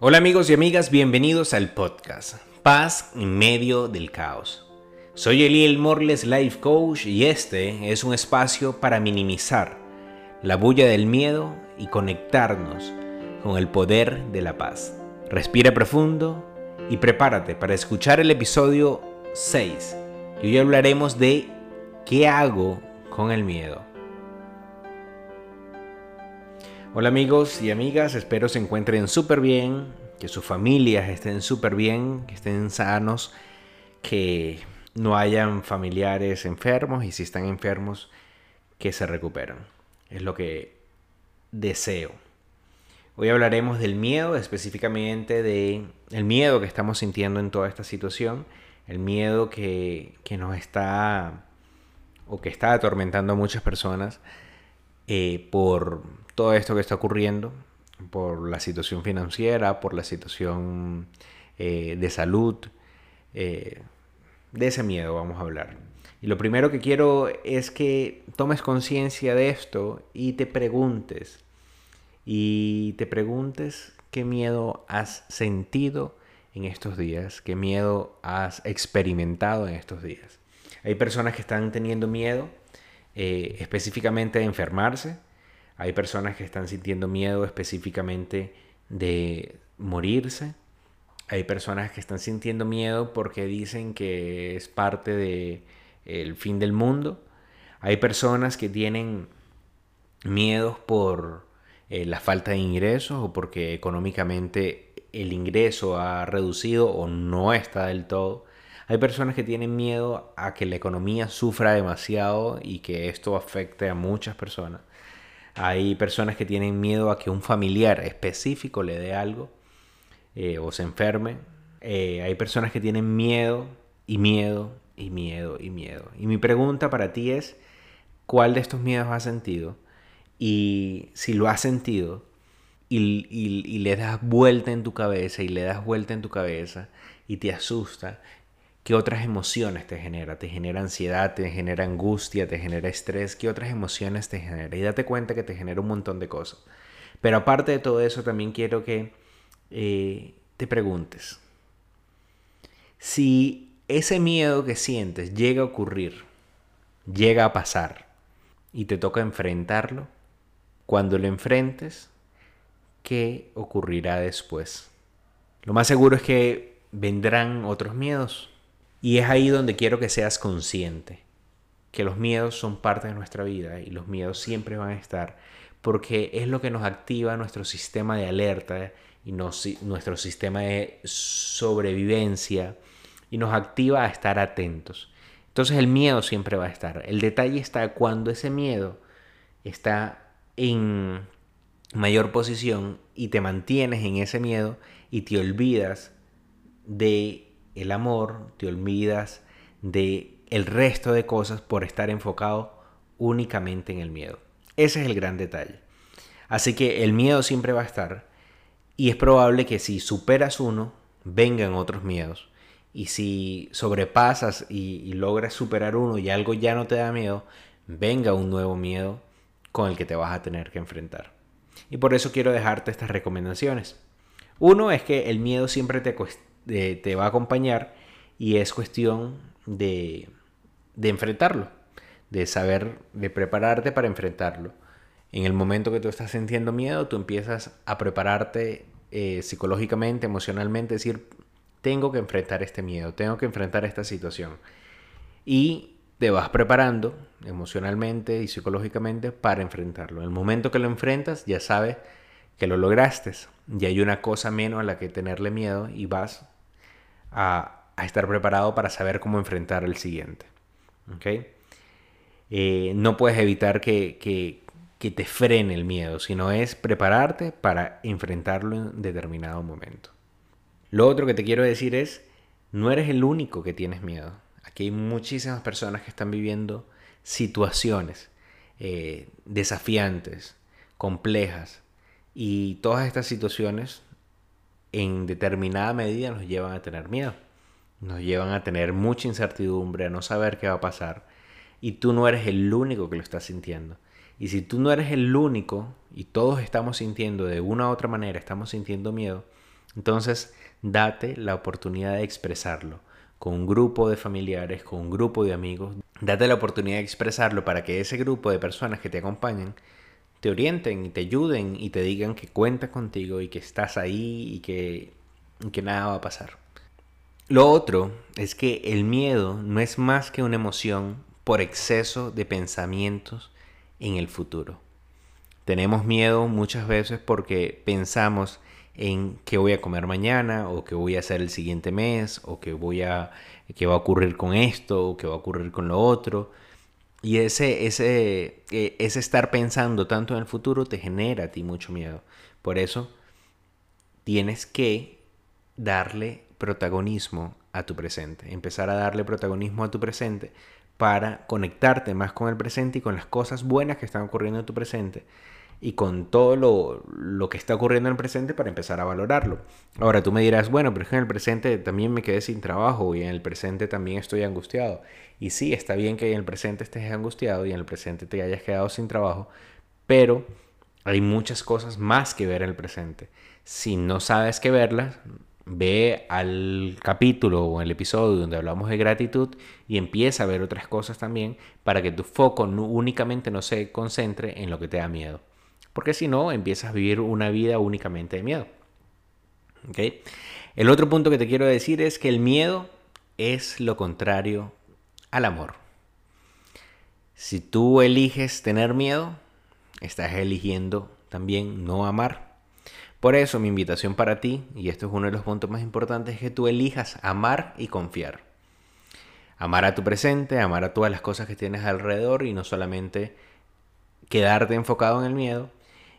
Hola amigos y amigas, bienvenidos al podcast Paz en medio del caos. Soy Eliel Morles Life Coach y este es un espacio para minimizar la bulla del miedo y conectarnos con el poder de la paz. Respira profundo y prepárate para escuchar el episodio 6 y hoy hablaremos de qué hago con el miedo. Hola amigos y amigas, espero se encuentren súper bien, que sus familias estén súper bien, que estén sanos, que no hayan familiares enfermos y si están enfermos, que se recuperen. Es lo que deseo. Hoy hablaremos del miedo, específicamente de el miedo que estamos sintiendo en toda esta situación, el miedo que, que nos está o que está atormentando a muchas personas eh, por todo esto que está ocurriendo, por la situación financiera, por la situación eh, de salud, eh, de ese miedo vamos a hablar. Y lo primero que quiero es que tomes conciencia de esto y te preguntes, y te preguntes qué miedo has sentido en estos días, qué miedo has experimentado en estos días. Hay personas que están teniendo miedo eh, específicamente de enfermarse. Hay personas que están sintiendo miedo específicamente de morirse. Hay personas que están sintiendo miedo porque dicen que es parte del el fin del mundo. Hay personas que tienen miedos por eh, la falta de ingresos o porque económicamente el ingreso ha reducido o no está del todo. Hay personas que tienen miedo a que la economía sufra demasiado y que esto afecte a muchas personas. Hay personas que tienen miedo a que un familiar específico le dé algo eh, o se enferme. Eh, hay personas que tienen miedo y miedo y miedo y miedo. Y mi pregunta para ti es, ¿cuál de estos miedos has sentido? Y si lo has sentido y, y le das vuelta en tu cabeza y le das vuelta en tu cabeza y te asusta ¿Qué otras emociones te genera? ¿Te genera ansiedad? ¿Te genera angustia? ¿Te genera estrés? ¿Qué otras emociones te genera? Y date cuenta que te genera un montón de cosas. Pero aparte de todo eso, también quiero que eh, te preguntes. Si ese miedo que sientes llega a ocurrir, llega a pasar y te toca enfrentarlo, cuando lo enfrentes, ¿qué ocurrirá después? Lo más seguro es que vendrán otros miedos, y es ahí donde quiero que seas consciente, que los miedos son parte de nuestra vida y los miedos siempre van a estar, porque es lo que nos activa nuestro sistema de alerta y nuestro sistema de sobrevivencia y nos activa a estar atentos. Entonces el miedo siempre va a estar. El detalle está cuando ese miedo está en mayor posición y te mantienes en ese miedo y te olvidas de el amor, te olvidas de el resto de cosas por estar enfocado únicamente en el miedo. Ese es el gran detalle. Así que el miedo siempre va a estar y es probable que si superas uno, vengan otros miedos. Y si sobrepasas y, logras superar uno y algo ya no te da miedo, venga un nuevo miedo con el que te vas a tener que enfrentar. Y por eso quiero dejarte estas recomendaciones. Uno es que el miedo siempre te, te va a acompañar y es cuestión de, de enfrentarlo, de saber, de prepararte para enfrentarlo. En el momento que tú estás sintiendo miedo, tú empiezas a prepararte eh, psicológicamente, emocionalmente, decir, tengo que enfrentar este miedo, tengo que enfrentar esta situación. Y te vas preparando emocionalmente y psicológicamente para enfrentarlo. En el momento que lo enfrentas, ya sabes que lo lograste. Y hay una cosa menos a la que tenerle miedo y vas a, estar preparado para saber cómo enfrentar el siguiente. Eh, no puedes evitar que, que, te frene el miedo, sino es prepararte para enfrentarlo en determinado momento. Lo otro que te quiero decir es, no eres el único que tienes miedo. Aquí hay muchísimas personas que están viviendo situaciones eh, desafiantes, complejas, y todas estas situaciones en determinada medida nos llevan a tener miedo. Nos llevan a tener mucha incertidumbre, a no saber qué va a pasar. Y tú no eres el único que lo está sintiendo. Y si tú no eres el único y todos estamos sintiendo de una u otra manera, estamos sintiendo miedo, Entonces, date la oportunidad de expresarlo con un grupo de familiares, con un grupo de amigos. Date la oportunidad de expresarlo para que ese grupo de personas que te acompañen te orienten y te ayuden y te digan que cuentas contigo y que estás ahí y que, que nada va a pasar. Lo otro es que el miedo no es más que una emoción por exceso de pensamientos en el futuro. Tenemos miedo muchas veces porque pensamos en qué voy a comer mañana o qué voy a hacer el siguiente mes o qué voy a qué va a ocurrir con esto o qué va a ocurrir con lo otro. Y ese, ese, eh, ese estar pensando tanto en el futuro te genera a ti mucho miedo. Por eso tienes que darle protagonismo a tu presente. Empezar a darle protagonismo a tu presente para conectarte más con el presente y con las cosas buenas que están ocurriendo en tu presente y con todo lo, que está ocurriendo en el presente para empezar a valorarlo. Ahora tú me dirás, bueno, pero es que en el presente también me quedé sin trabajo y en el presente también estoy angustiado. Y sí, está bien que en el presente estés angustiado y en el presente te hayas quedado sin trabajo, pero hay muchas cosas más que ver en el presente. Si no sabes qué verlas, ve al capítulo o el episodio donde hablamos de gratitud y empieza a ver otras cosas también para que tu foco únicamente no se concentre en lo que te da miedo. Porque si no, empiezas a vivir una vida únicamente de miedo. El otro punto que te quiero decir es que el miedo es lo contrario al amor. Si tú eliges tener miedo, estás eligiendo también no amar. Por eso mi invitación para ti, y esto es uno de los puntos más importantes, es que tú elijas amar y confiar. Amar a tu presente, amar a todas las cosas que tienes alrededor y no solamente quedarte enfocado en el miedo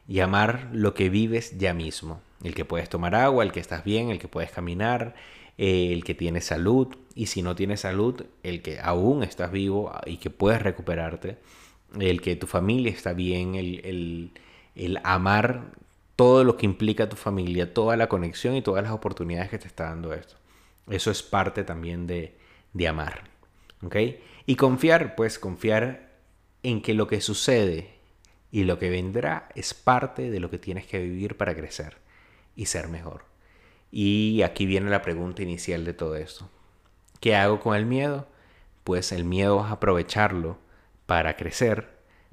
y amar lo que vives ya mismo. El que puedes tomar agua, el que estás bien, el que puedes caminar, eh, el que tienes salud y si no tienes salud, el que aún estás vivo y que puedes recuperarte, el que tu familia está bien, el, el, el amar todo lo que implica tu familia, toda la conexión y todas las oportunidades que te está dando esto. Eso es parte también de, de amar. ¿Ok? Y confiar, pues confiar en que lo que sucede y lo que vendrá es parte de lo que tienes que vivir para crecer y ser mejor. Y aquí viene la pregunta inicial de todo esto. ¿Qué hago con el miedo? Pues el miedo es aprovecharlo para crecer,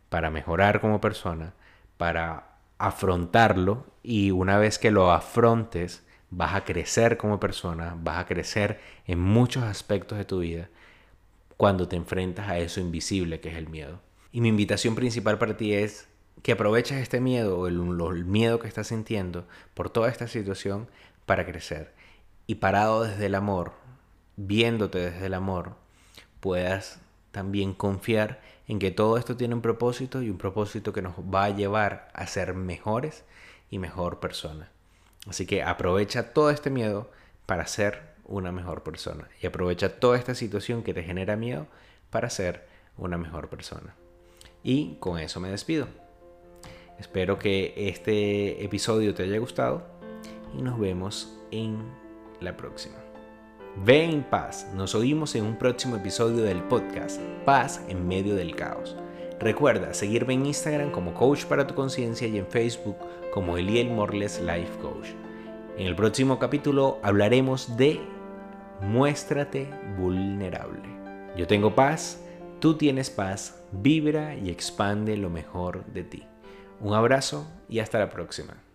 para mejorar como persona, para afrontarlo y una vez que lo afrontes, vas a crecer como persona, vas a crecer en muchos aspectos de tu vida cuando te enfrentas a eso invisible que es el miedo. Y mi invitación principal para ti es que aproveches este miedo o el, el miedo que estás sintiendo por toda esta situación para crecer. Y parado desde el amor, viéndote desde el amor, puedas también confiar en que todo esto tiene un propósito y un propósito que nos va a llevar a ser mejores y mejor persona. Así que aprovecha todo este miedo para ser una mejor persona y aprovecha toda esta situación que te genera miedo para ser una mejor persona. Y con eso me despido. Espero que este episodio te haya gustado y nos vemos en la próxima. Ve en paz. Nos oímos en un próximo episodio del podcast Paz en medio del caos. Recuerda seguirme en Instagram como Coach para tu Conciencia y en Facebook como Eliel Morles Life Coach. En el próximo capítulo hablaremos de Muéstrate vulnerable. Yo tengo paz, tú tienes paz, vibra y expande lo mejor de ti. Un abrazo y hasta la próxima.